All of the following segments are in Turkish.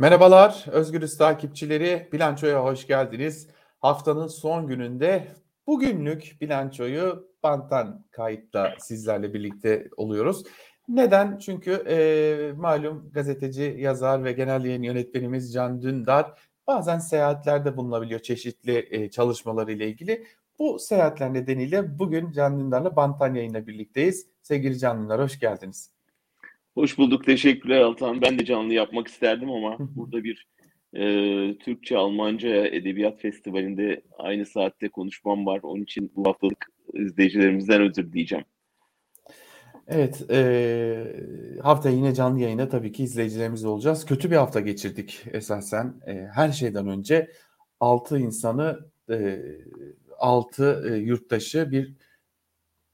Merhabalar Özgürüz takipçileri. Bilançoya hoş geldiniz. Haftanın son gününde bugünlük bilançoyu banttan kayıtta sizlerle birlikte oluyoruz. Neden? Çünkü e, malum gazeteci, yazar ve genel yayın yönetmenimiz Can Dündar bazen seyahatlerde bulunabiliyor çeşitli e, çalışmaları ile ilgili. Bu seyahatler nedeniyle bugün Can Dündar'la Bantan yayında birlikteyiz. Sevgili Can Dündar hoş geldiniz. Hoş bulduk. Teşekkürler Altan. Ben de canlı yapmak isterdim ama burada bir e, Türkçe Almanca Edebiyat Festivali'nde aynı saatte konuşmam var. Onun için bu haftalık izleyicilerimizden özür dileyeceğim. Evet, e, hafta yine canlı yayında tabii ki izleyicilerimiz olacağız. Kötü bir hafta geçirdik esasen. E, her şeyden önce 6 insanı, e, 6 e, yurttaşı bir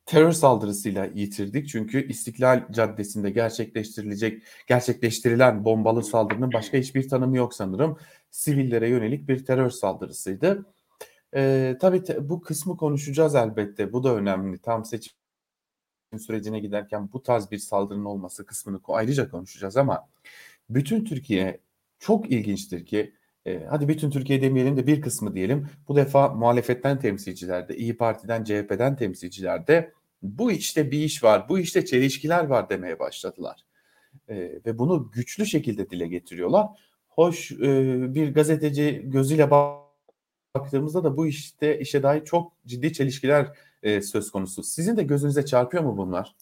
terör saldırısıyla yitirdik. Çünkü İstiklal Caddesi'nde gerçekleştirilecek gerçekleştirilen bombalı saldırının başka hiçbir tanımı yok sanırım. Sivillere yönelik bir terör saldırısıydı. Ee, tabii te, bu kısmı konuşacağız elbette. Bu da önemli. Tam seçim sürecine giderken bu tarz bir saldırının olması kısmını ayrıca konuşacağız ama bütün Türkiye çok ilginçtir ki e, hadi bütün Türkiye demeyelim de bir kısmı diyelim. Bu defa muhalefetten temsilciler de, İyi Parti'den, CHP'den temsilciler de bu işte bir iş var, bu işte çelişkiler var demeye başladılar. E, ve bunu güçlü şekilde dile getiriyorlar. Hoş e, bir gazeteci gözüyle baktığımızda da bu işte işe dair çok ciddi çelişkiler e, söz konusu. Sizin de gözünüze çarpıyor mu bunlar?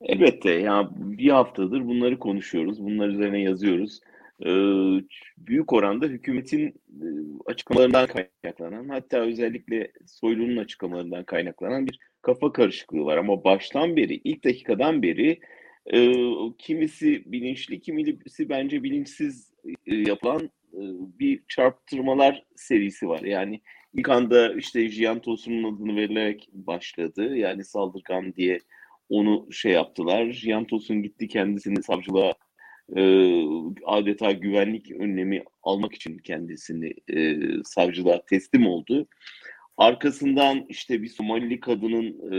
Elbette ya bir haftadır bunları konuşuyoruz, bunlar üzerine yazıyoruz büyük oranda hükümetin açıklamalarından kaynaklanan hatta özellikle Soylu'nun açıklamalarından kaynaklanan bir kafa karışıklığı var. Ama baştan beri, ilk dakikadan beri kimisi bilinçli, kimisi bence bilinçsiz yapılan bir çarptırmalar serisi var. Yani ilk anda işte Jiyan Tosun'un adını verilerek başladı. Yani saldırgan diye onu şey yaptılar. Jiyan Tosun gitti kendisini savcılığa e, adeta güvenlik önlemi almak için kendisini e, savcılığa teslim oldu. Arkasından işte bir Somalili kadının e,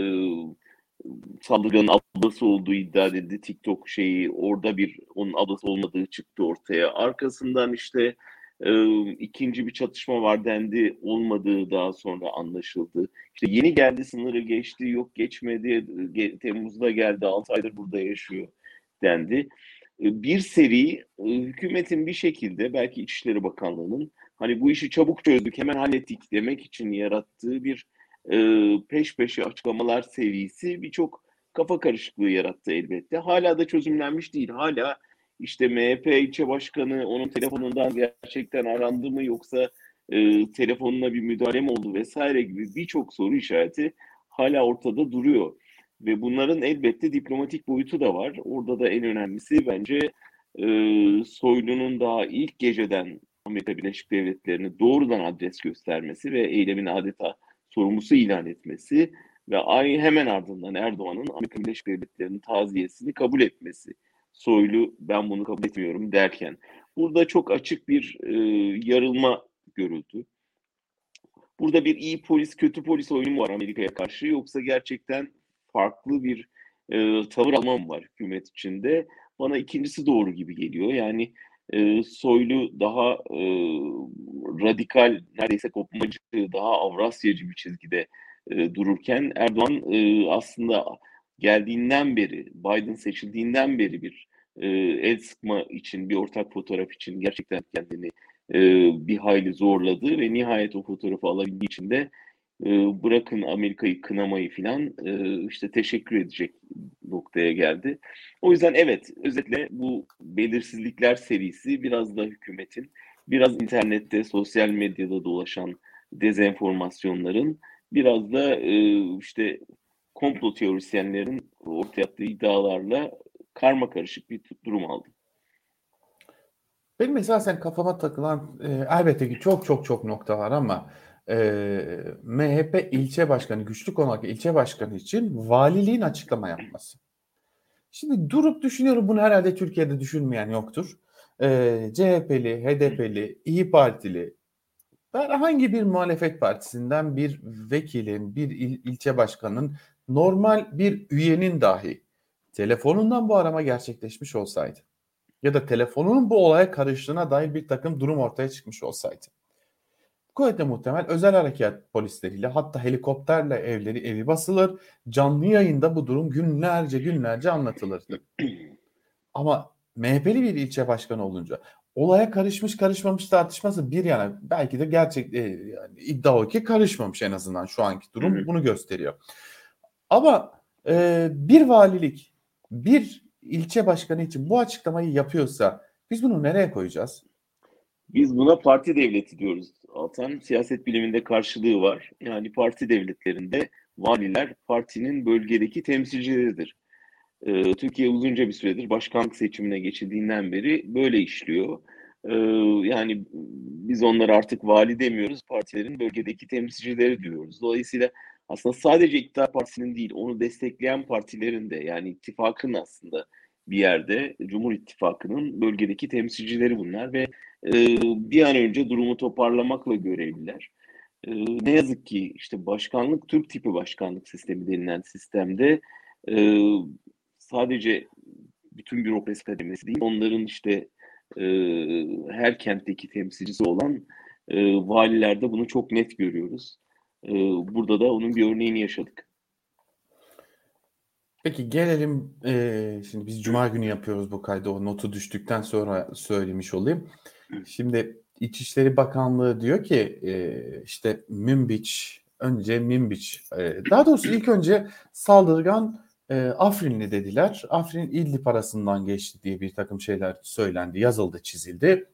saldırganın ablası olduğu iddia edildi. TikTok şeyi orada bir onun ablası olmadığı çıktı ortaya. Arkasından işte e, ikinci bir çatışma var dendi. Olmadığı daha sonra anlaşıldı. İşte yeni geldi sınırı geçti yok geçmedi. Ge, Temmuz'da geldi 6 aydır burada yaşıyor dendi. Bir seri e, hükümetin bir şekilde belki İçişleri Bakanlığı'nın hani bu işi çabuk çözdük hemen hallettik demek için yarattığı bir e, peş peşe açıklamalar serisi birçok kafa karışıklığı yarattı elbette. Hala da çözümlenmiş değil. Hala işte MHP ilçe başkanı onun telefonundan gerçekten arandı mı yoksa e, telefonuna bir müdahale mi oldu vesaire gibi birçok soru işareti hala ortada duruyor. Ve bunların elbette diplomatik boyutu da var. Orada da en önemlisi bence e, Soylu'nun daha ilk geceden Amerika Birleşik Devletleri'ni doğrudan adres göstermesi ve eylemin adeta sorumlusu ilan etmesi ve ay hemen ardından Erdoğan'ın Amerika Birleşik Devletleri'nin taziyesini kabul etmesi. Soylu ben bunu kabul etmiyorum derken. Burada çok açık bir e, yarılma görüldü. Burada bir iyi polis kötü polis oyunu var Amerika'ya karşı yoksa gerçekten farklı bir e, tavır almam var hükümet içinde. Bana ikincisi doğru gibi geliyor. Yani e, Soylu daha e, radikal, neredeyse kopmacı, daha Avrasyacı bir çizgide e, dururken Erdoğan e, aslında geldiğinden beri, Biden seçildiğinden beri bir e, el sıkma için, bir ortak fotoğraf için gerçekten kendini e, bir hayli zorladı ve nihayet o fotoğrafı alabildiği için de bırakın Amerika'yı kınamayı filan işte teşekkür edecek noktaya geldi. O yüzden evet özetle bu belirsizlikler serisi biraz da hükümetin biraz internette sosyal medyada dolaşan dezenformasyonların biraz da işte komplo teorisyenlerin ortaya attığı iddialarla karma karışık bir durum aldı. Benim esasen kafama takılan e, elbette ki çok çok çok nokta var ama e, MHP ilçe başkanı, güçlü konak ilçe başkanı için valiliğin açıklama yapması. Şimdi durup düşünüyorum bunu herhalde Türkiye'de düşünmeyen yoktur. E, CHP'li, HDP'li, İyi Partili, herhangi bir muhalefet partisinden bir vekilin, bir il, ilçe başkanının, normal bir üyenin dahi telefonundan bu arama gerçekleşmiş olsaydı ya da telefonunun bu olaya karıştığına dair bir takım durum ortaya çıkmış olsaydı. Kuvvetle muhtemel özel harekat polisleriyle hatta helikopterle evleri evi basılır. Canlı yayında bu durum günlerce günlerce anlatılırdı. Ama MHP'li bir ilçe başkanı olunca olaya karışmış karışmamış tartışması bir yana belki de gerçek e, yani iddia o ki karışmamış en azından şu anki durum bunu gösteriyor. Ama e, bir valilik bir ilçe başkanı için bu açıklamayı yapıyorsa biz bunu nereye koyacağız? Biz buna parti devleti diyoruz. Altan siyaset biliminde karşılığı var. Yani parti devletlerinde valiler partinin bölgedeki temsilcileridir. Ee, Türkiye uzunca bir süredir başkanlık seçimine geçildiğinden beri böyle işliyor. Ee, yani biz onları artık vali demiyoruz, partilerin bölgedeki temsilcileri diyoruz. Dolayısıyla aslında sadece iktidar partisinin değil, onu destekleyen partilerin de yani ittifakın aslında bir yerde Cumhur İttifakı'nın bölgedeki temsilcileri bunlar ve e, bir an önce durumu toparlamakla görevliler. E, ne yazık ki işte başkanlık Türk tipi başkanlık sistemi denilen sistemde e, sadece bütün bürokrasi kademesi değil onların işte e, her kentteki temsilcisi olan e, valilerde bunu çok net görüyoruz. E, burada da onun bir örneğini yaşadık. Peki gelelim e, şimdi biz cuma günü yapıyoruz bu kaydı o notu düştükten sonra söylemiş olayım. Şimdi İçişleri Bakanlığı diyor ki e, işte Münbiç önce Münbiç e, daha doğrusu ilk önce saldırgan e, Afrinli dediler. Afrin İdlib arasından geçti diye bir takım şeyler söylendi, yazıldı, çizildi.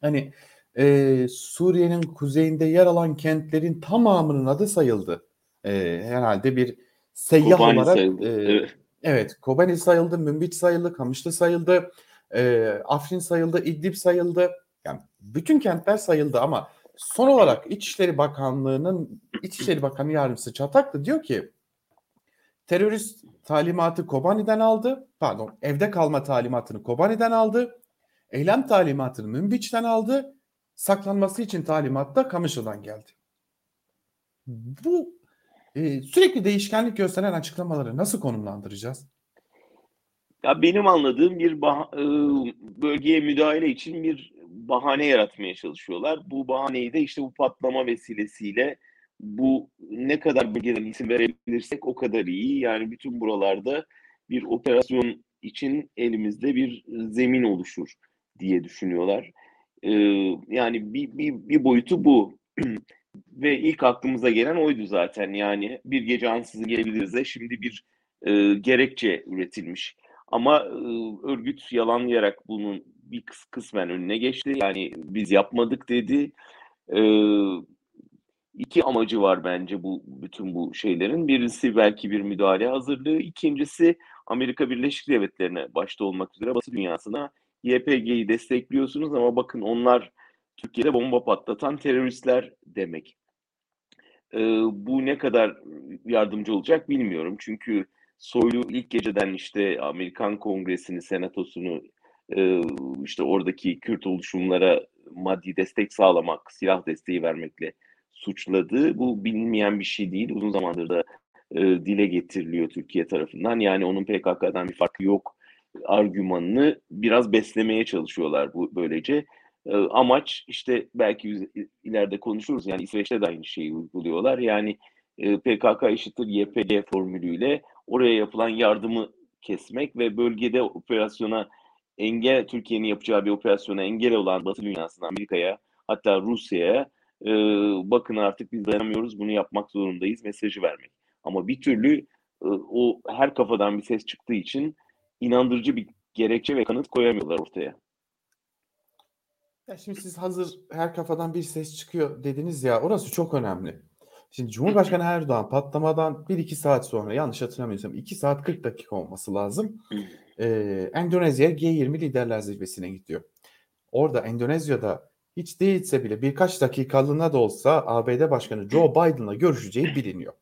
Hani e, Suriye'nin kuzeyinde yer alan kentlerin tamamının adı sayıldı. E, herhalde bir seyyah Kobani olarak sayıldı. e, Evet. evet Kobani sayıldı, Münbiç sayıldı, Kamışlı sayıldı, e, Afrin sayıldı, İdlib sayıldı. Yani bütün kentler sayıldı ama son olarak İçişleri Bakanlığı'nın İçişleri Bakanı Yardımcısı Çataklı diyor ki terörist talimatı Kobani'den aldı. Pardon, evde kalma talimatını Kobani'den aldı. Eylem talimatını Münbiç'ten aldı. Saklanması için talimat da Kamışlı'dan geldi. Bu e, sürekli değişkenlik gösteren açıklamaları nasıl konumlandıracağız? Ya benim anladığım bir bah- e, bölgeye müdahale için bir bahane yaratmaya çalışıyorlar. Bu bahaneyi de işte bu patlama vesilesiyle bu ne kadar bölgeden isim verebilirsek o kadar iyi. Yani bütün buralarda bir operasyon için elimizde bir zemin oluşur diye düşünüyorlar. Ee, yani bir, bir, bir boyutu bu. Ve ilk aklımıza gelen oydu zaten. Yani bir gece ansızın gelebiliriz de şimdi bir e, gerekçe üretilmiş. Ama e, örgüt yalanlayarak bunun bir kıs kısmen önüne geçti. Yani biz yapmadık dedi. E, iki amacı var bence bu bütün bu şeylerin. Birisi belki bir müdahale hazırlığı. İkincisi Amerika Birleşik Devletleri'ne başta olmak üzere Batı dünyasına YPG'yi destekliyorsunuz ama bakın onlar Türkiye'de bomba patlatan teröristler demek. Ee, bu ne kadar yardımcı olacak bilmiyorum. Çünkü Soylu ilk geceden işte Amerikan Kongresi'ni, Senatosu'nu e, işte oradaki Kürt oluşumlara maddi destek sağlamak, silah desteği vermekle suçladı. Bu bilinmeyen bir şey değil. Uzun zamandır da e, dile getiriliyor Türkiye tarafından. Yani onun PKK'dan bir farkı yok argümanını biraz beslemeye çalışıyorlar bu böylece. E, amaç işte belki ileride konuşuruz. Yani İsveç'te de aynı şeyi uyguluyorlar. Yani e, PKK eşittir YPG formülüyle oraya yapılan yardımı kesmek ve bölgede operasyona engel Türkiye'nin yapacağı bir operasyona engel olan Batı dünyasına, Amerika'ya hatta Rusya'ya e, bakın artık biz dayanamıyoruz bunu yapmak zorundayız mesajı vermek. Ama bir türlü e, o her kafadan bir ses çıktığı için inandırıcı bir gerekçe ve kanıt koyamıyorlar ortaya. Ya şimdi siz hazır her kafadan bir ses çıkıyor dediniz ya orası çok önemli. Şimdi Cumhurbaşkanı Erdoğan patlamadan 1-2 saat sonra yanlış hatırlamıyorsam 2 saat 40 dakika olması lazım. Ee, Endonezya G20 liderler zirvesine gidiyor. Orada Endonezya'da hiç değilse bile birkaç dakikalığına da olsa ABD Başkanı Joe Biden'la görüşeceği biliniyor.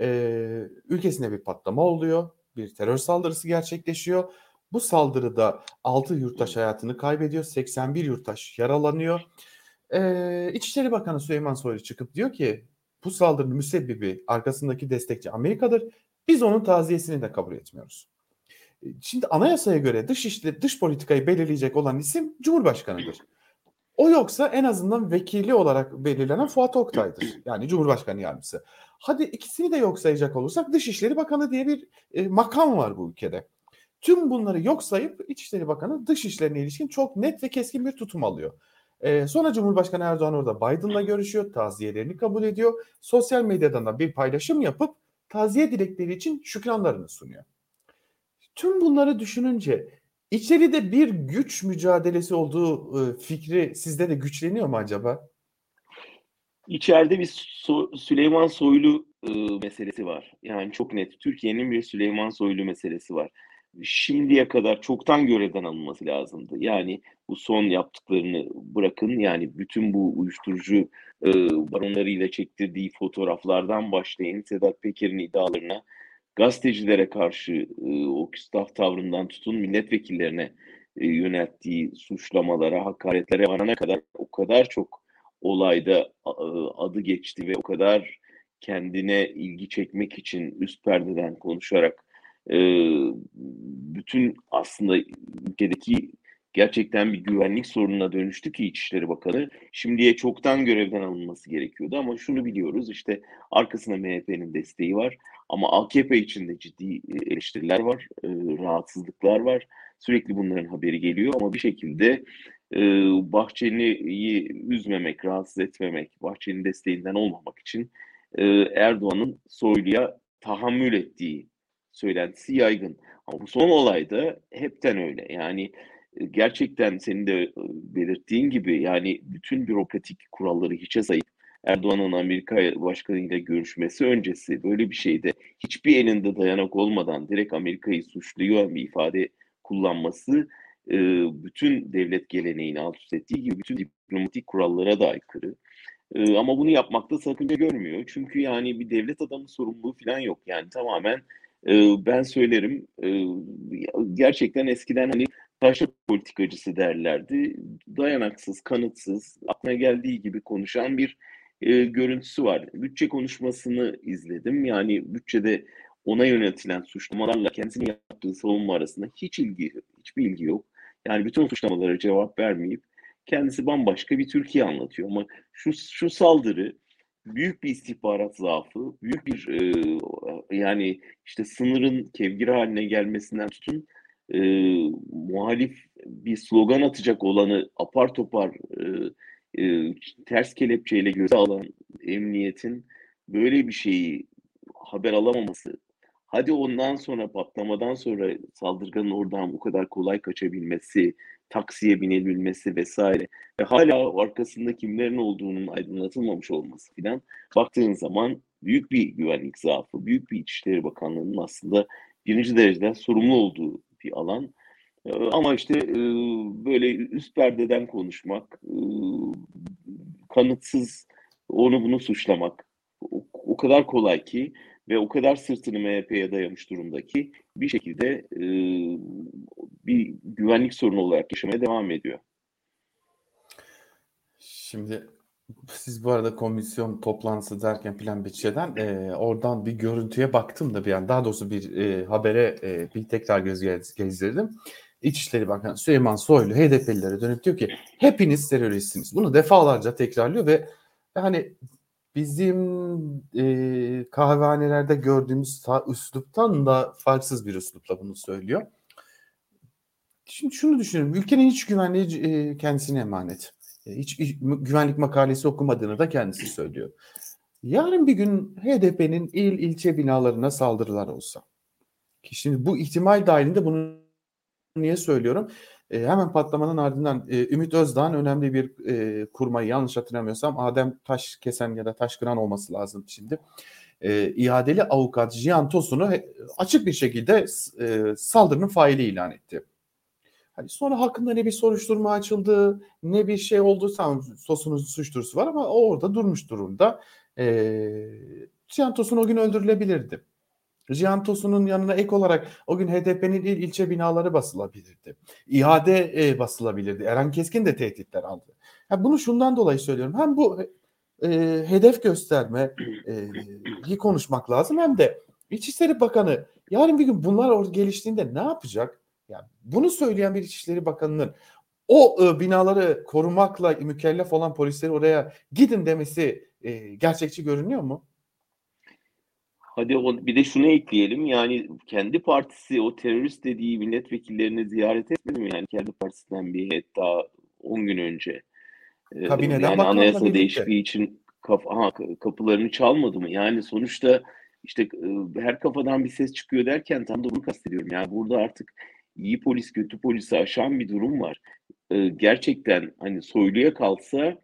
Ee, ülkesinde bir patlama oluyor. Bir terör saldırısı gerçekleşiyor. Bu saldırıda 6 yurttaş hayatını kaybediyor. 81 yurttaş yaralanıyor. Ee, İçişleri Bakanı Süleyman Soylu çıkıp diyor ki bu saldırının müsebbibi arkasındaki destekçi Amerika'dır. Biz onun taziyesini de kabul etmiyoruz. Şimdi anayasaya göre dış işleri, dış politikayı belirleyecek olan isim Cumhurbaşkanıdır. O yoksa en azından vekili olarak belirlenen Fuat Oktay'dır. Yani Cumhurbaşkanı yardımcısı. Hadi ikisini de yok sayacak olursak Dışişleri Bakanı diye bir e, makam var bu ülkede. Tüm bunları yok sayıp İçişleri Bakanı dış işlerine ilişkin çok net ve keskin bir tutum alıyor. Ee, sonra Cumhurbaşkanı Erdoğan orada Biden'la görüşüyor, taziyelerini kabul ediyor. Sosyal medyadan da bir paylaşım yapıp taziye dilekleri için şükranlarını sunuyor. Tüm bunları düşününce içeride bir güç mücadelesi olduğu e, fikri sizde de güçleniyor mu acaba? İçeride bir so- Süleyman Soylu e, meselesi var. Yani çok net. Türkiye'nin bir Süleyman Soylu meselesi var. Şimdiye kadar çoktan görevden alınması lazımdı. Yani bu son yaptıklarını bırakın. Yani bütün bu uyuşturucu e, baronlarıyla çektirdiği fotoğraflardan başlayın Sedat Peker'in iddialarına, gazetecilere karşı e, o küstah tavrından tutun milletvekillerine e, yönelttiği suçlamalara, hakaretlere varana kadar o kadar çok olayda adı geçti ve o kadar kendine ilgi çekmek için üst perdeden konuşarak e, bütün aslında ülkedeki gerçekten bir güvenlik sorununa dönüştü ki İçişleri Bakanı. Şimdiye çoktan görevden alınması gerekiyordu ama şunu biliyoruz işte arkasında MHP'nin desteği var ama AKP içinde ciddi eleştiriler var, e, rahatsızlıklar var. Sürekli bunların haberi geliyor ama bir şekilde e, Bahçeli'yi üzmemek, rahatsız etmemek, Bahçeli'nin desteğinden olmamak için e, Erdoğan'ın Soylu'ya tahammül ettiği söylentisi yaygın. Ama bu son olayda hepten öyle. Yani e, gerçekten senin de e, belirttiğin gibi yani bütün bürokratik kuralları hiçe sayıp Erdoğan'ın Amerika Başkanı ile görüşmesi öncesi böyle bir şeyde hiçbir elinde dayanak olmadan direkt Amerika'yı suçluyor bir ifade kullanması e, bütün devlet geleneğini alt üst ettiği gibi bütün diplomatik kurallara da aykırı. Ama bunu yapmakta sakınca görmüyor. Çünkü yani bir devlet adamı sorumluluğu falan yok. Yani tamamen ben söylerim gerçekten eskiden hani taşra politikacısı derlerdi. Dayanaksız, kanıtsız, aklına geldiği gibi konuşan bir e, görüntüsü var. Bütçe konuşmasını izledim. Yani bütçede ona yöneltilen suçlamalarla kendisinin yaptığı savunma arasında hiç ilgi, hiçbir ilgi yok. Yani bütün suçlamalara cevap vermeyip kendisi bambaşka bir Türkiye anlatıyor. Ama şu, şu saldırı büyük bir istihbarat zaafı, büyük bir e, yani işte sınırın kevgir haline gelmesinden tutun e, muhalif bir slogan atacak olanı apar topar e, e, ters kelepçeyle göze alan emniyetin böyle bir şeyi haber alamaması, hadi ondan sonra patlamadan sonra saldırganın oradan bu kadar kolay kaçabilmesi, taksiye binebilmesi vesaire ve hala arkasında kimlerin olduğunun aydınlatılmamış olması filan baktığın zaman büyük bir güvenlik zaafı, büyük bir İçişleri Bakanlığı'nın aslında birinci dereceden sorumlu olduğu bir alan. Ama işte böyle üst perdeden konuşmak, kanıtsız onu bunu suçlamak o kadar kolay ki ve o kadar sırtını MHP'ye dayamış durumdaki bir şekilde e, bir güvenlik sorunu olarak yaşamaya devam ediyor. Şimdi siz bu arada komisyon toplantısı derken plan bütçeden e, oradan bir görüntüye baktım da bir an daha doğrusu bir e, habere e, bir tekrar göz gezdirdim. İçişleri Bakanı Süleyman Soylu HDP'lilere dönüp diyor ki hepiniz teröristsiniz. Bunu defalarca tekrarlıyor ve hani bizim e, kahvehanelerde gürdüğümüz üsluptan da farksız bir üslupla bunu söylüyor. Şimdi şunu düşünüyorum. Ülkenin hiç güvenliği e, kendisine emanet. E, hiç, hiç güvenlik makalesi okumadığını da kendisi söylüyor. Yarın bir gün HDP'nin il ilçe binalarına saldırılar olsa. Ki şimdi bu ihtimal dahilinde bunu niye söylüyorum? E, hemen patlamanın ardından e, Ümit Özdağ'ın önemli bir e, kurmayı yanlış hatırlamıyorsam Adem Taş Kesen ya da Taş Kıran olması lazım şimdi. E, iadeli avukat Jian Tosun'u açık bir şekilde e, saldırının faili ilan etti. Hani sonra hakkında ne bir soruşturma açıldı, ne bir şey oldu. Tamam Tosun'un suç duyurusu var ama o orada durmuş durumda. E, Jian Tosun o gün öldürülebilirdi. Cihan Tosun'un yanına ek olarak o gün HDP'nin il ilçe binaları basılabilirdi. İhade e, basılabilirdi. Eren Keskin de tehditler aldı. Yani bunu şundan dolayı söylüyorum. Hem bu e, hedef gösterme e, konuşmak lazım hem de İçişleri Bakanı Yarın bir gün bunlar geliştiğinde ne yapacak? Yani bunu söyleyen bir İçişleri Bakanı'nın o e, binaları korumakla mükellef olan polisleri oraya gidin demesi e, gerçekçi görünüyor mu? Hadi o, bir de şunu ekleyelim yani kendi partisi o terörist dediği milletvekillerini ziyaret etmedi mi? Yani kendi partisinden bir heyet daha 10 gün önce. Ee, Kabineden yani anayasa değişikliği için kaf aha, kapılarını çalmadı mı? Yani sonuçta işte e, her kafadan bir ses çıkıyor derken tam da bunu kastediyorum. Yani burada artık iyi polis kötü polisi aşan bir durum var. Ee, gerçekten hani soyluya kalsa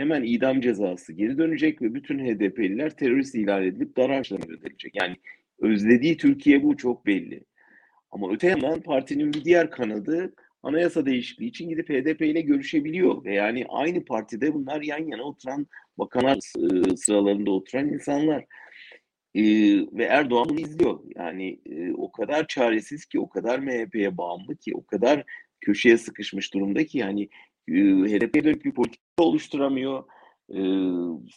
hemen idam cezası geri dönecek ve bütün HDP'liler terörist ilan edilip dar harçlarına ödenecek. Yani özlediği Türkiye bu çok belli. Ama öte yandan partinin bir diğer kanadı anayasa değişikliği için gidip HDP ile görüşebiliyor. Ve yani aynı partide bunlar yan yana oturan bakanlar e, sıralarında oturan insanlar. Ee, ve Erdoğan bunu izliyor. Yani e, o kadar çaresiz ki, o kadar MHP'ye bağımlı ki, o kadar köşeye sıkışmış durumda ki yani e, HDP'ye dönük bir politika oluşturamıyor. E,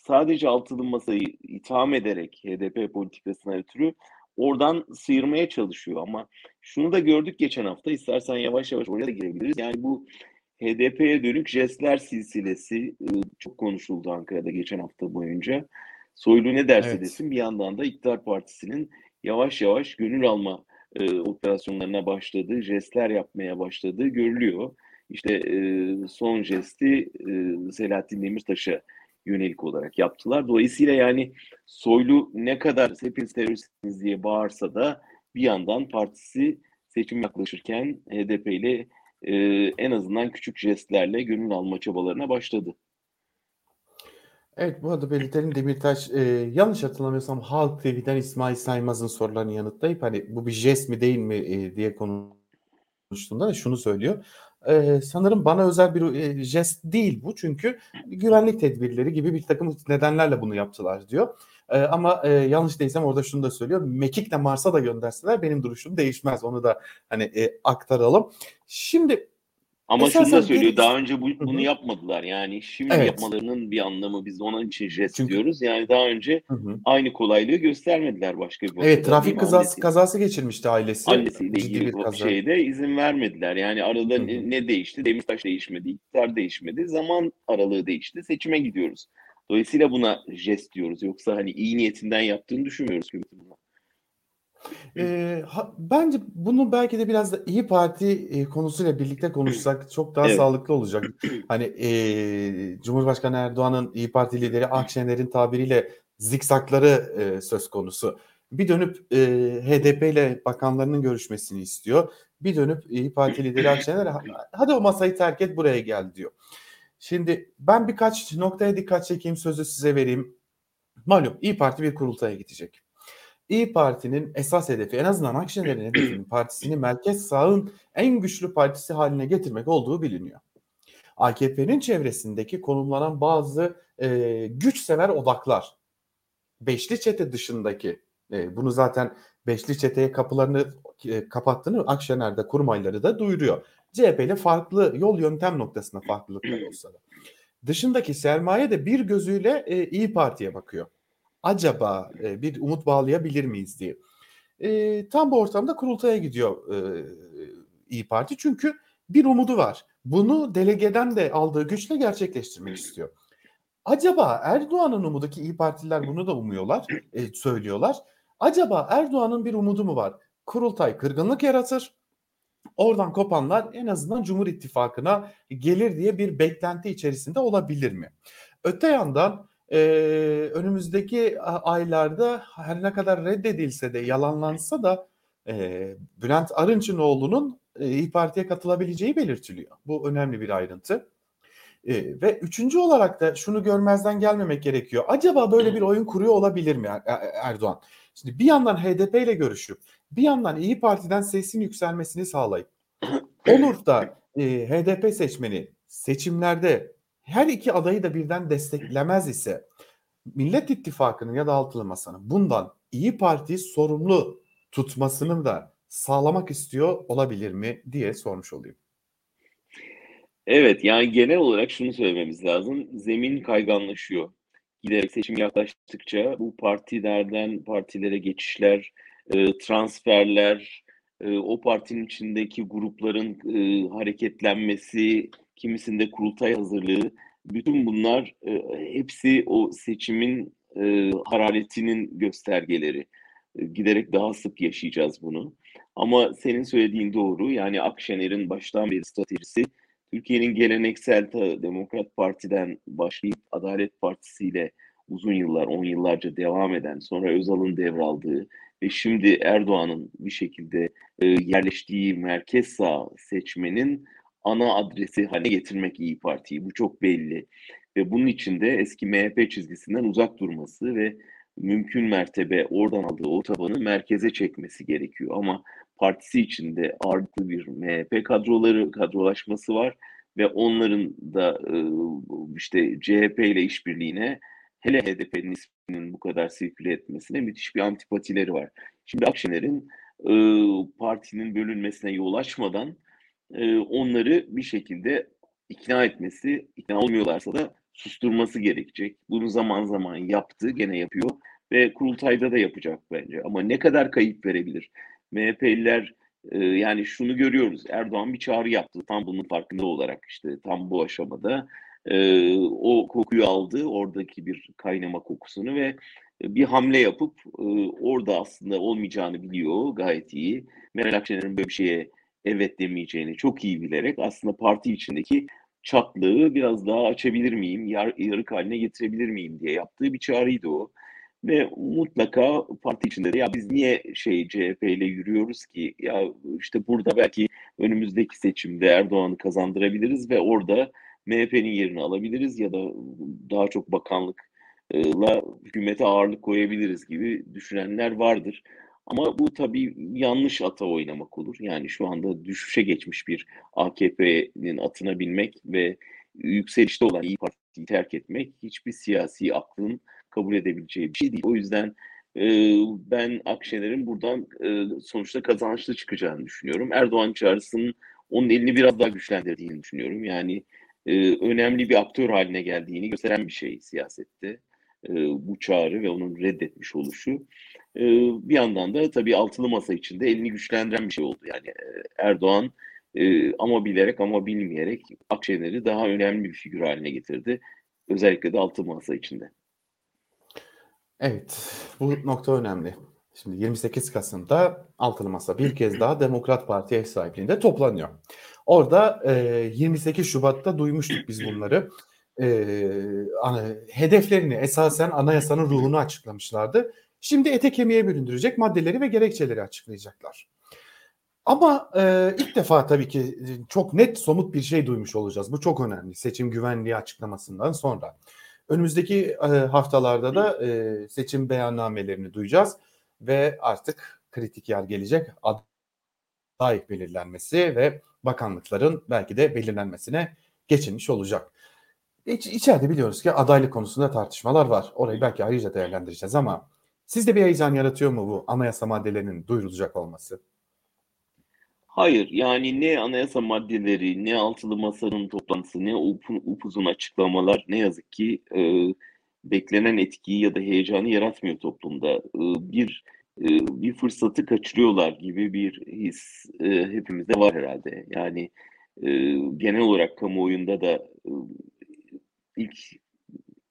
sadece altılı masayı itham ederek HDP politikasına ötürü oradan sıyırmaya çalışıyor. Ama şunu da gördük geçen hafta. İstersen yavaş yavaş oraya da girebiliriz. Yani bu HDP'ye dönük jestler silsilesi e, çok konuşuldu Ankara'da geçen hafta boyunca. Soylu ne derse Evet. desin bir yandan da iktidar partisinin yavaş yavaş gönül alma e, operasyonlarına başladığı, jestler yapmaya başladığı görülüyor. İşte e, son jesti e, Selahattin Demirtaş'a yönelik olarak yaptılar. Dolayısıyla yani Soylu ne kadar hepiniz teröristsiniz diye bağırsa da bir yandan partisi seçim yaklaşırken HDP ile e, en azından küçük jestlerle gönül alma çabalarına başladı. Evet bu arada belirtelim Demirtaş e, yanlış hatırlamıyorsam Halk TV'den İsmail Saymaz'ın sorularını yanıtlayıp hani bu bir jest mi değil mi e, diye konuştuğunda da şunu söylüyor. E, sanırım bana özel bir e, jest değil bu çünkü güvenlik tedbirleri gibi bir takım nedenlerle bunu yaptılar diyor. E, ama e, yanlış değilsem orada şunu da söylüyor. Mekik'le Mars'a da gönderseler benim duruşum değişmez. Onu da hani e, aktaralım. Şimdi Ama Esasen şunu da söylüyor. geri- Daha önce bu, bunu yapmadılar. Yani şimdi Evet. yapmalarının bir anlamı biz onun için jest Çünkü- diyoruz. Yani daha önce Hı hı. aynı kolaylığı göstermediler başka bir evet trafik kazası Annesi- kazası geçirmişti ailesi. annesiyle Ciddi ilgili bir kaza. şeyde izin vermediler. Yani arada ne, ne değişti? Demirtaş değişmedi, iktidar değişmedi. Zaman aralığı değişti. Seçime gidiyoruz. Dolayısıyla buna jest diyoruz. Yoksa hani iyi niyetinden yaptığını düşünmüyoruz hükümetin bunu. Ee, ha- bence bunu belki de biraz da İyi Parti e, konusuyla birlikte konuşsak çok daha Evet. sağlıklı olacak. Hani e, Cumhurbaşkanı Erdoğan'ın İyi Parti lideri Akşener'in tabiriyle zikzakları e, söz konusu. Bir dönüp e, HDP ile bakanlarının görüşmesini istiyor. Bir dönüp İyi Parti lideri Akşener "Ha- hadi o masayı terk et buraya gel diyor. Şimdi ben birkaç noktaya dikkat çekeyim sözü size vereyim. Malum İyi Parti bir kurultaya gidecek. İyi Parti'nin esas hedefi en azından Akşener'in hedefinin partisini merkez sağın en güçlü partisi haline getirmek olduğu biliniyor. AKP'nin çevresindeki konumlanan bazı e, güç sever odaklar Beşli çete dışındaki e, bunu zaten Beşli çeteye kapılarını e, kapattığını Akşener'de kurmayları da duyuruyor. CHP ile farklı yol yöntem noktasında farklılıklar olsa da. Dışındaki sermaye de bir gözüyle e, İyi Parti'ye bakıyor acaba e, bir umut bağlayabilir miyiz diye. E, tam bu ortamda kurultaya gidiyor e, İyi Parti çünkü bir umudu var. Bunu delegeden de aldığı güçle gerçekleştirmek istiyor. Acaba Erdoğan'ın umudu ki İyi Partililer bunu da umuyorlar, e, söylüyorlar. Acaba Erdoğan'ın bir umudu mu var? Kurultay kırgınlık yaratır. Oradan kopanlar en azından Cumhur İttifakı'na gelir diye bir beklenti içerisinde olabilir mi? Öte yandan e, önümüzdeki aylarda her ne kadar reddedilse de yalanlansa da e, Bülent Arınçınoğlu'nun e, İyi Parti'ye katılabileceği belirtiliyor. Bu önemli bir ayrıntı. E, ve üçüncü olarak da şunu görmezden gelmemek gerekiyor. Acaba böyle bir oyun kuruyor olabilir mi Er- Er- Erdoğan? Şimdi bir yandan HDP ile görüşüp bir yandan İyi Parti'den sesin yükselmesini sağlayıp olur da e, HDP seçmeni seçimlerde her iki adayı da birden desteklemez ise Millet İttifakı'nın ya da Altılı Masa'nın bundan İyi Parti sorumlu tutmasını da sağlamak istiyor olabilir mi diye sormuş olayım. Evet yani genel olarak şunu söylememiz lazım. Zemin kayganlaşıyor. Giderek seçim yaklaştıkça bu partilerden partilere geçişler, e, transferler, e, o partinin içindeki grupların e, hareketlenmesi, kimisinde kurultay hazırlığı, bütün bunlar e, hepsi o seçimin e, hararetinin göstergeleri. E, giderek daha sık yaşayacağız bunu. Ama senin söylediğin doğru. Yani Akşener'in baştan beri stratejisi Türkiye'nin geleneksel Demokrat Parti'den başlayıp Adalet Partisi ile uzun yıllar, on yıllarca devam eden, sonra Özal'ın devraldığı ve şimdi Erdoğan'ın bir şekilde e, yerleştiği merkez sağ seçmenin ana adresi haline getirmek İyi Parti'yi. Bu çok belli. Ve bunun için de eski MHP çizgisinden uzak durması ve mümkün mertebe oradan aldığı o tabanı merkeze çekmesi gerekiyor. Ama partisi içinde ağırlıklı bir MHP kadroları kadrolaşması var ve onların da e, işte CHP ile işbirliğine hele HDP'nin isminin bu kadar sirküle etmesine müthiş bir antipatileri var. Şimdi Akşener'in e, partinin bölünmesine yol açmadan e, onları bir şekilde ikna etmesi, ikna olmuyorlarsa da susturması gerekecek. Bunu zaman zaman yaptı, gene yapıyor ve kurultayda da yapacak bence. Ama ne kadar kayıp verebilir? MHP'liler e, yani şunu görüyoruz. Erdoğan bir çağrı yaptı tam bunun farkında olarak işte tam bu aşamada e, o kokuyu aldı oradaki bir kaynama kokusunu ve bir hamle yapıp e, orada aslında olmayacağını biliyor gayet iyi. Meral Akşener'in böyle bir şeye evet demeyeceğini çok iyi bilerek aslında parti içindeki çatlığı biraz daha açabilir miyim, yar, yarık haline getirebilir miyim diye yaptığı bir çağrıydı o. Ve mutlaka parti içinde de ya biz niye şey CHP ile yürüyoruz ki ya işte burada belki önümüzdeki seçimde Erdoğan'ı kazandırabiliriz ve orada MHP'nin yerini alabiliriz ya da daha çok bakanlıkla hükümete ağırlık koyabiliriz gibi düşünenler vardır. Ama bu tabii yanlış ata oynamak olur. Yani şu anda düşüşe geçmiş bir AKP'nin atına binmek ve yükselişte olan İyi Parti'yi terk etmek hiçbir siyasi aklın kabul edebileceği bir şey değil. O yüzden e, ben Akşener'in buradan e, sonuçta kazançlı çıkacağını düşünüyorum. Erdoğan çağrısının onun elini biraz daha güçlendirdiğini düşünüyorum. Yani e, önemli bir aktör haline geldiğini gösteren bir şey siyasette e, bu çağrı ve onun reddetmiş oluşu. E, bir yandan da tabii altılı masa içinde elini güçlendiren bir şey oldu. Yani e, Erdoğan e, ama bilerek ama bilmeyerek Akşener'i daha önemli bir figür haline getirdi. Özellikle de altılı masa içinde. Evet, bu nokta önemli. Şimdi 28 Kasım'da Altılı Masa bir kez daha Demokrat Parti ev sahipliğinde toplanıyor. Orada e, 28 Şubat'ta duymuştuk biz bunları. E, hedeflerini esasen anayasanın ruhunu açıklamışlardı. Şimdi ete kemiğe büründürecek maddeleri ve gerekçeleri açıklayacaklar. Ama e, ilk defa tabii ki çok net somut bir şey duymuş olacağız. Bu çok önemli seçim güvenliği açıklamasından sonra. Önümüzdeki e, haftalarda da e, seçim beyannamelerini duyacağız ve artık kritik yer gelecek aday belirlenmesi ve bakanlıkların belki de belirlenmesine geçilmiş olacak. İç, içeride biliyoruz ki adaylık konusunda tartışmalar var. Orayı belki ayrıca değerlendireceğiz ama sizde bir heyecan yaratıyor mu bu anayasa maddelerinin duyurulacak olması? Hayır, yani ne anayasa maddeleri, ne altılı masanın toplantısı, ne upun, upuzun açıklamalar ne yazık ki e, beklenen etkiyi ya da heyecanı yaratmıyor toplumda. E, bir e, bir fırsatı kaçırıyorlar gibi bir his e, hepimizde var herhalde. Yani e, genel olarak kamuoyunda da e, ilk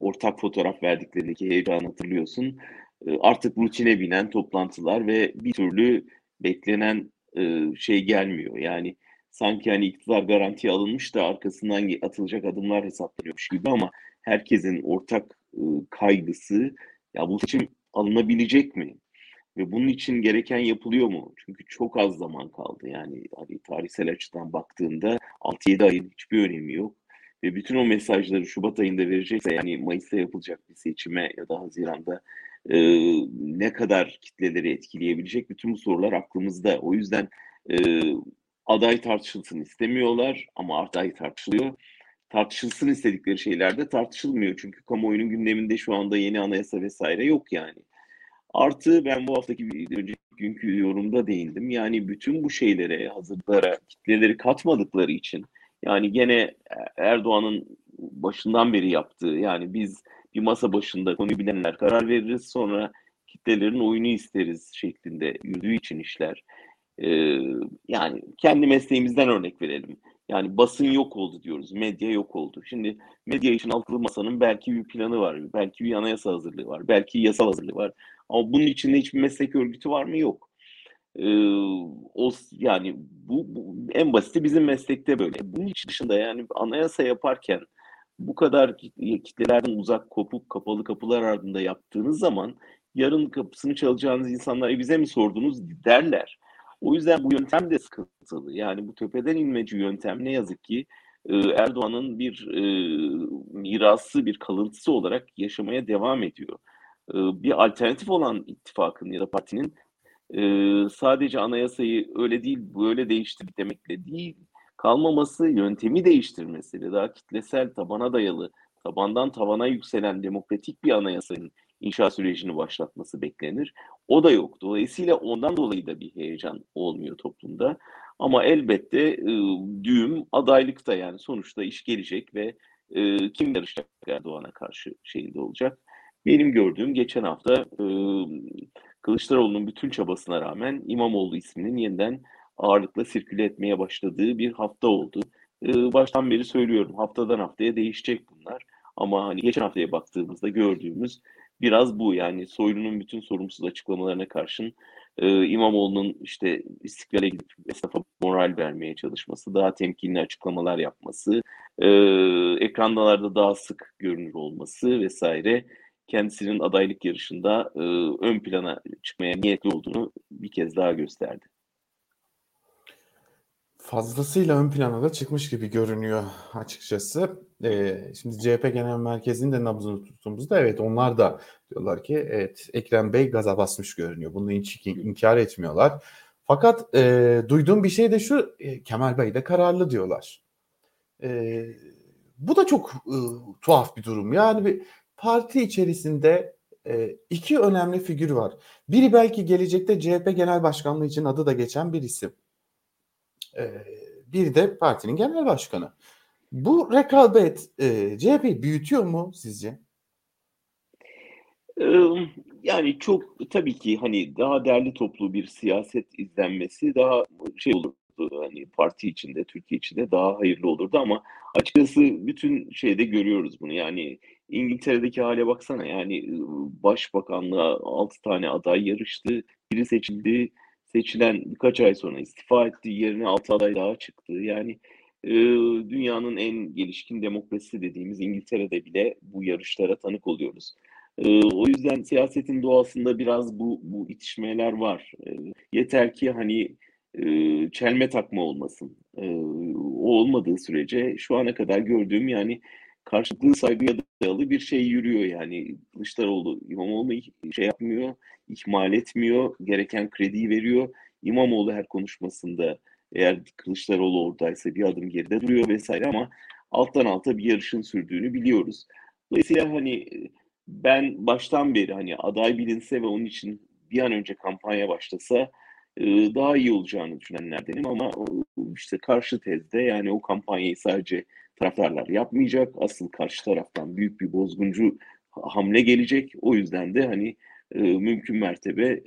ortak fotoğraf verdiklerindeki heyecanı hatırlıyorsun. E, artık rutine binen toplantılar ve bir türlü beklenen e, şey gelmiyor. Yani sanki hani iktidar garantiye alınmış da arkasından atılacak adımlar hesaplanıyormuş gibi ama herkesin ortak e, kaygısı ya bu seçim alınabilecek mi? Ve bunun için gereken yapılıyor mu? Çünkü çok az zaman kaldı. Yani hani tarihsel açıdan baktığında 6-7 ayın hiçbir önemi yok. Ve bütün o mesajları Şubat ayında verecekse yani Mayıs'ta yapılacak bir seçime ya da Haziran'da e, ne kadar kitleleri etkileyebilecek bütün bu sorular aklımızda. O yüzden e, aday tartışılsın istemiyorlar ama aday tartışılıyor. Tartışılsın istedikleri şeyler de tartışılmıyor. Çünkü kamuoyunun gündeminde şu anda yeni anayasa vesaire yok yani. Artı ben bu haftaki önceki günkü yorumda değindim. Yani bütün bu şeylere, hazırlara, kitleleri katmadıkları için yani gene Erdoğan'ın başından beri yaptığı yani biz bir masa başında konuyu bilenler karar veririz sonra kitlelerin oyunu isteriz şeklinde yürüdüğü için işler. E, yani kendi mesleğimizden örnek verelim. Yani basın yok oldu diyoruz, medya yok oldu. Şimdi medya için altılı masanın belki bir planı var, belki bir anayasa hazırlığı var, belki yasal hazırlığı var. Ama bunun içinde hiçbir meslek örgütü var mı? Yok. Ee, o yani bu, bu en basiti bizim meslekte böyle. Bunun dışında yani anayasa yaparken bu kadar kitlelerden uzak kopup kapalı kapılar ardında yaptığınız zaman yarın kapısını çalacağınız insanlar e bize mi sordunuz derler. O yüzden bu yöntem de sıkıntılı. Yani bu tepeden inmeci yöntem ne yazık ki e, Erdoğan'ın bir e, mirası, bir kalıntısı olarak yaşamaya devam ediyor. E, bir alternatif olan ittifakın ya da partinin sadece anayasayı öyle değil böyle değiştir demekle değil kalmaması, yöntemi değiştirmesiyle daha kitlesel tabana dayalı, tabandan tavana yükselen demokratik bir anayasanın inşa sürecini başlatması beklenir. O da yok. Dolayısıyla ondan dolayı da bir heyecan olmuyor toplumda. Ama elbette e, düğüm adaylıkta yani sonuçta iş gelecek ve e, kim yarışacak Erdoğan'a karşı şeyinde olacak. Benim gördüğüm geçen hafta e, Kılıçdaroğlu'nun bütün çabasına rağmen İmamoğlu isminin yeniden ağırlıkla sirküle etmeye başladığı bir hafta oldu. Ee, baştan beri söylüyorum haftadan haftaya değişecek bunlar. Ama hani geçen haftaya baktığımızda gördüğümüz biraz bu yani Soylu'nun bütün sorumsuz açıklamalarına karşın e, İmamoğlu'nun işte istiklale gidip esnafa moral vermeye çalışması, daha temkinli açıklamalar yapması, e, ekranlarda daha sık görünür olması vesaire kendisinin adaylık yarışında e, ön plana çıkmaya niyetli olduğunu bir kez daha gösterdi. Fazlasıyla ön plana da çıkmış gibi görünüyor açıkçası. Ee, şimdi CHP Genel Merkezi'nin de nabzını tuttuğumuzda evet onlar da diyorlar ki evet Ekrem Bey gaza basmış görünüyor. Bunu hiç inkar etmiyorlar. Fakat e, duyduğum bir şey de şu e, Kemal Bey de kararlı diyorlar. E, bu da çok e, tuhaf bir durum. Yani bir parti içerisinde e, iki önemli figür var. Biri belki gelecekte CHP Genel Başkanlığı için adı da geçen bir isim. E, bir de partinin genel başkanı. Bu rekabet e, CHP büyütüyor mu sizce? Yani çok tabii ki hani daha değerli toplu bir siyaset izlenmesi daha şey olurdu hani parti içinde, Türkiye içinde daha hayırlı olurdu ama açıkçası bütün şeyde görüyoruz bunu. Yani İngiltere'deki hale baksana yani başbakanlığa 6 tane aday yarıştı. Biri seçildi. Seçilen birkaç ay sonra istifa etti. Yerine 6 aday daha çıktı. Yani e, dünyanın en gelişkin demokrasisi dediğimiz İngiltere'de bile bu yarışlara tanık oluyoruz. E, o yüzden siyasetin doğasında biraz bu, bu itişmeler var. E, yeter ki hani e, çelme takma olmasın. E, o olmadığı sürece şu ana kadar gördüğüm yani karşılıklı saygıya dayalı bir şey yürüyor yani Kılıçdaroğlu İmamoğlu şey yapmıyor, ihmal etmiyor, gereken krediyi veriyor. İmamoğlu her konuşmasında eğer Kılıçdaroğlu oradaysa bir adım geride duruyor vesaire ama alttan alta bir yarışın sürdüğünü biliyoruz. Dolayısıyla hani ben baştan beri hani aday bilinse ve onun için bir an önce kampanya başlasa daha iyi olacağını düşünenlerdenim ama işte karşı tezde yani o kampanyayı sadece taraftarlar yapmayacak. Asıl karşı taraftan büyük bir bozguncu hamle gelecek. O yüzden de hani mümkün mertebe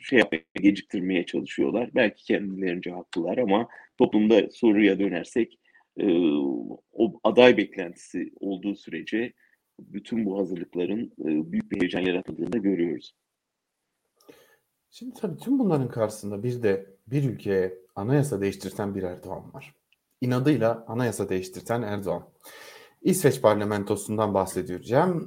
şey yapmaya, geciktirmeye çalışıyorlar. Belki kendilerince haklılar ama toplumda soruya dönersek o aday beklentisi olduğu sürece bütün bu hazırlıkların büyük bir heyecan yaratıldığını da görüyoruz. Şimdi tabii tüm bunların karşısında bir de bir ülkeye anayasa değiştirten bir Erdoğan var. İnadıyla anayasa değiştirten Erdoğan. İsveç parlamentosundan bahsedeceğim.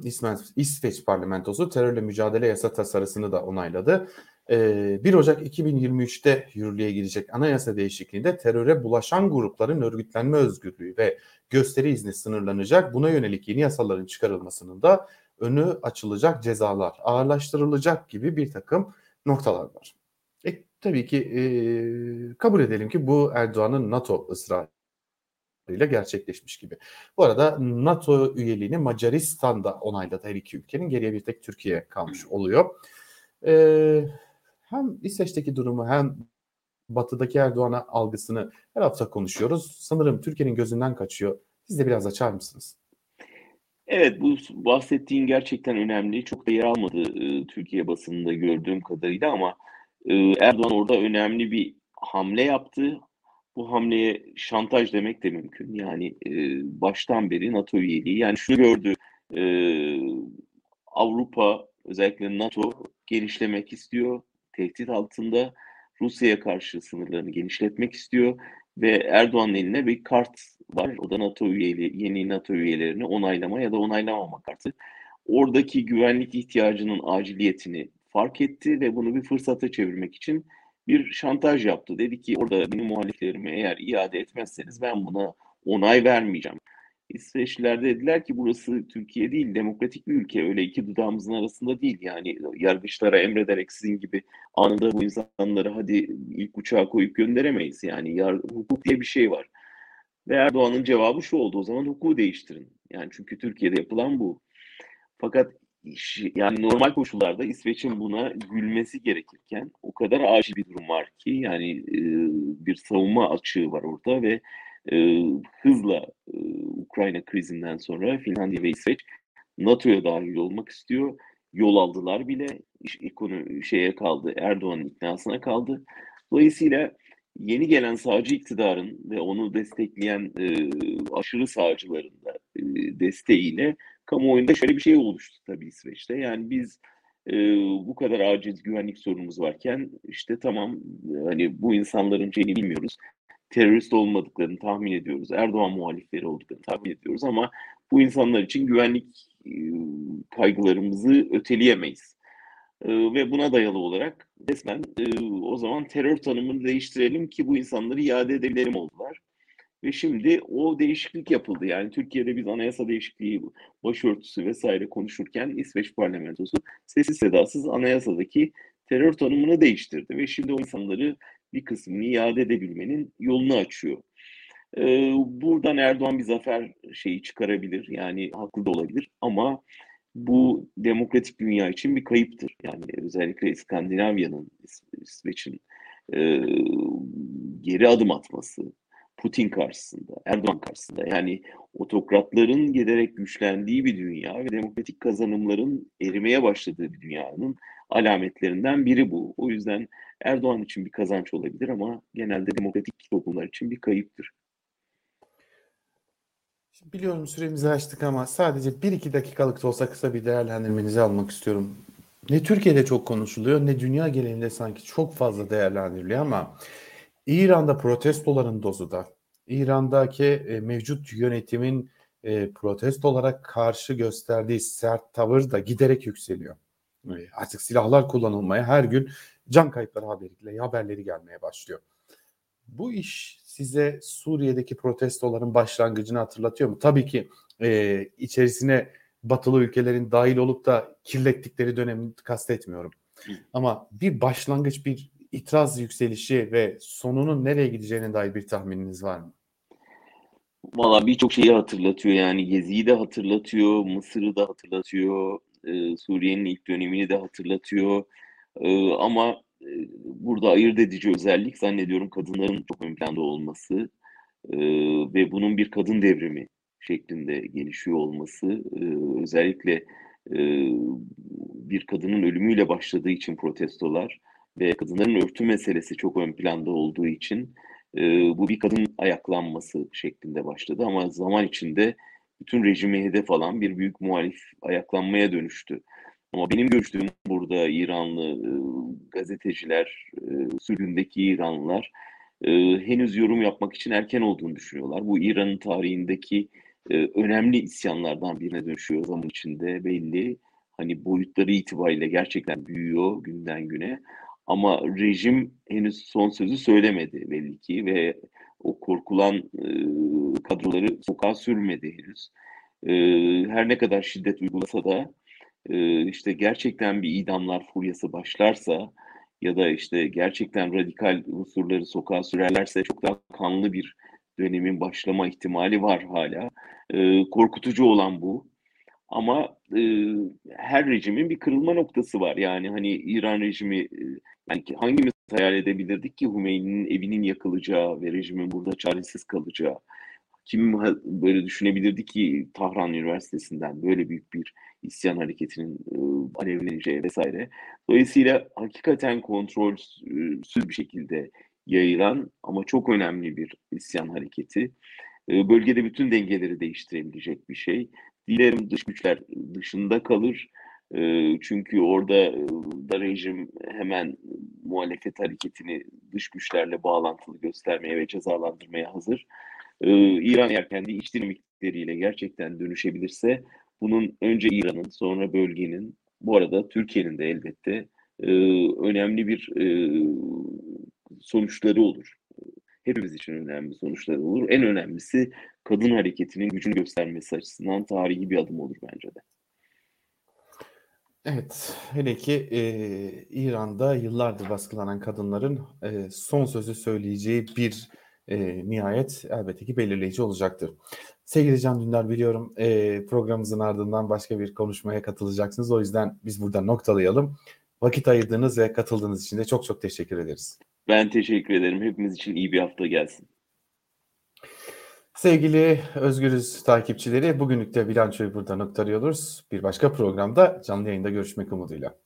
İsveç parlamentosu terörle mücadele yasa tasarısını da onayladı. 1 Ocak 2023'te yürürlüğe girecek anayasa değişikliğinde teröre bulaşan grupların örgütlenme özgürlüğü ve gösteri izni sınırlanacak. Buna yönelik yeni yasaların çıkarılmasının da önü açılacak cezalar ağırlaştırılacak gibi bir takım noktalar var. E, tabii ki e, kabul edelim ki bu Erdoğan'ın NATO ısrarı ile gerçekleşmiş gibi. Bu arada NATO üyeliğini Macaristan da onayladı her iki ülkenin. Geriye bir tek Türkiye kalmış oluyor. Ee, hem İsveç'teki durumu hem batıdaki Erdoğan'a algısını her hafta konuşuyoruz. Sanırım Türkiye'nin gözünden kaçıyor. Siz de biraz açar mısınız? Evet, bu bahsettiğin gerçekten önemli. Çok da yer almadı e, Türkiye basınında gördüğüm kadarıyla ama e, Erdoğan orada önemli bir hamle yaptı. Bu hamleye şantaj demek de mümkün. Yani e, baştan beri NATO üyeliği. Yani şunu gördü. E, Avrupa özellikle NATO genişlemek istiyor. Tehdit altında Rusya'ya karşı sınırlarını genişletmek istiyor ve Erdoğan'ın eline bir kart var. O da NATO üyeliği, yeni NATO üyelerini onaylama ya da onaylamama kartı. Oradaki güvenlik ihtiyacının aciliyetini fark etti ve bunu bir fırsata çevirmek için bir şantaj yaptı. Dedi ki orada benim muhaliflerimi eğer iade etmezseniz ben buna onay vermeyeceğim. İsveçliler de dediler ki burası Türkiye değil, demokratik bir ülke. Öyle iki dudağımızın arasında değil. Yani yargıçlara emrederek sizin gibi anında bu insanları hadi ilk uçağa koyup gönderemeyiz. Yani yar, hukuk diye bir şey var. Ve Erdoğan'ın cevabı şu oldu. O zaman hukuku değiştirin. Yani çünkü Türkiye'de yapılan bu. Fakat yani normal koşullarda İsveç'in buna gülmesi gerekirken o kadar acil bir durum var ki yani e, bir savunma açığı var orada ve e, hızla e, Ukrayna krizinden sonra Finlandiya ve İsveç NATO'ya dahil olmak istiyor. Yol aldılar bile. Konu şeye kaldı. Erdoğan'ın iknasına kaldı. Dolayısıyla yeni gelen sağcı iktidarın ve onu destekleyen e, aşırı sağcıların da e, desteğiyle kamuoyunda şöyle bir şey oluştu tabii İsveç'te. Yani biz e, bu kadar aciz güvenlik sorunumuz varken işte tamam hani bu insanların şeyini bilmiyoruz terörist olmadıklarını tahmin ediyoruz. Erdoğan muhalifleri olduklarını tahmin ediyoruz ama bu insanlar için güvenlik e, kaygılarımızı öteleyemeyiz. E, ve buna dayalı olarak resmen e, o zaman terör tanımını değiştirelim ki bu insanları iade edebilelim oldular. Ve şimdi o değişiklik yapıldı. Yani Türkiye'de biz anayasa değişikliği, başörtüsü vesaire konuşurken İsveç parlamentosu sessiz sedasız anayasadaki terör tanımını değiştirdi. Ve şimdi o insanları bir kısmını iade edebilmenin yolunu açıyor. Ee, buradan Erdoğan bir zafer şeyi çıkarabilir. Yani haklı da olabilir ama bu demokratik dünya için bir kayıptır. Yani özellikle İskandinavya'nın, İsveç'in e, geri adım atması, Putin karşısında, Erdoğan karşısında yani otokratların giderek güçlendiği bir dünya ve demokratik kazanımların erimeye başladığı bir dünyanın alametlerinden biri bu. O yüzden Erdoğan için bir kazanç olabilir ama genelde demokratik toplumlar için bir kayıptır. biliyorum süremizi açtık ama sadece 1-2 dakikalık da olsa kısa bir değerlendirmenizi almak istiyorum. Ne Türkiye'de çok konuşuluyor ne dünya genelinde sanki çok fazla değerlendiriliyor ama İran'da protestoların dozu da İran'daki e, mevcut yönetimin e, protestolara karşı gösterdiği sert tavır da giderek yükseliyor. E, artık silahlar kullanılmaya her gün can kayıpları haberiyle haberleri gelmeye başlıyor. Bu iş size Suriye'deki protestoların başlangıcını hatırlatıyor mu? Tabii ki e, içerisine batılı ülkelerin dahil olup da kirlettikleri dönemi kastetmiyorum. Ama bir başlangıç, bir itiraz yükselişi ve sonunun nereye gideceğine dair bir tahmininiz var mı? Valla birçok şeyi hatırlatıyor yani Gezi'yi de hatırlatıyor, Mısır'ı da hatırlatıyor, e, Suriye'nin ilk dönemini de hatırlatıyor. E, ama e, burada ayırt edici özellik zannediyorum kadınların çok ön planda olması e, ve bunun bir kadın devrimi şeklinde gelişiyor olması. E, özellikle e, bir kadının ölümüyle başladığı için protestolar ve kadınların örtü meselesi çok ön planda olduğu için e, bu bir kadın ayaklanması şeklinde başladı ama zaman içinde bütün rejimi hedef alan bir büyük muhalif ayaklanmaya dönüştü. Ama benim görüştüğüm burada İranlı e, gazeteciler, e, sürgündeki İranlılar e, henüz yorum yapmak için erken olduğunu düşünüyorlar. Bu İran'ın tarihindeki e, önemli isyanlardan birine dönüşüyor zaman içinde belli. Hani boyutları itibariyle gerçekten büyüyor günden güne. Ama rejim henüz son sözü söylemedi belli ki ve o korkulan e, kadroları sokağa sürmedi henüz. E, her ne kadar şiddet uygulasa da e, işte gerçekten bir idamlar furyası başlarsa ya da işte gerçekten radikal unsurları sokağa sürerlerse çok daha kanlı bir dönemin başlama ihtimali var hala. E, korkutucu olan bu. Ama e, her rejimin bir kırılma noktası var. Yani hani İran rejimi e, yani hangimiz hayal edebilirdik ki Hümeyni'nin evinin yakılacağı ve rejimin burada çaresiz kalacağı. kim böyle düşünebilirdi ki Tahran Üniversitesi'nden böyle büyük bir isyan hareketinin e, alevleneceği vesaire. Dolayısıyla hakikaten kontrolsüz bir şekilde yayılan ama çok önemli bir isyan hareketi. E, bölgede bütün dengeleri değiştirebilecek bir şey. Dilerim dış güçler dışında kalır. E, çünkü orada da rejim hemen muhalefet hareketini dış güçlerle bağlantılı göstermeye ve cezalandırmaya hazır. İran eğer kendi iç dinamikleriyle gerçekten dönüşebilirse bunun önce İran'ın sonra bölgenin bu arada Türkiye'nin de elbette önemli bir sonuçları olur. Hepimiz için önemli sonuçları olur. En önemlisi kadın hareketinin gücünü göstermesi açısından tarihi bir adım olur bence de. Evet, hele ki e, İran'da yıllardır baskılanan kadınların e, son sözü söyleyeceği bir e, nihayet elbette ki belirleyici olacaktır. Sevgili Can Dündar biliyorum e, programımızın ardından başka bir konuşmaya katılacaksınız. O yüzden biz burada noktalayalım. Vakit ayırdığınız ve katıldığınız için de çok çok teşekkür ederiz. Ben teşekkür ederim. Hepimiz için iyi bir hafta gelsin. Sevgili Özgürüz takipçileri bugünlük de bilançoyu burada noktalıyoruz. Bir başka programda canlı yayında görüşmek umuduyla.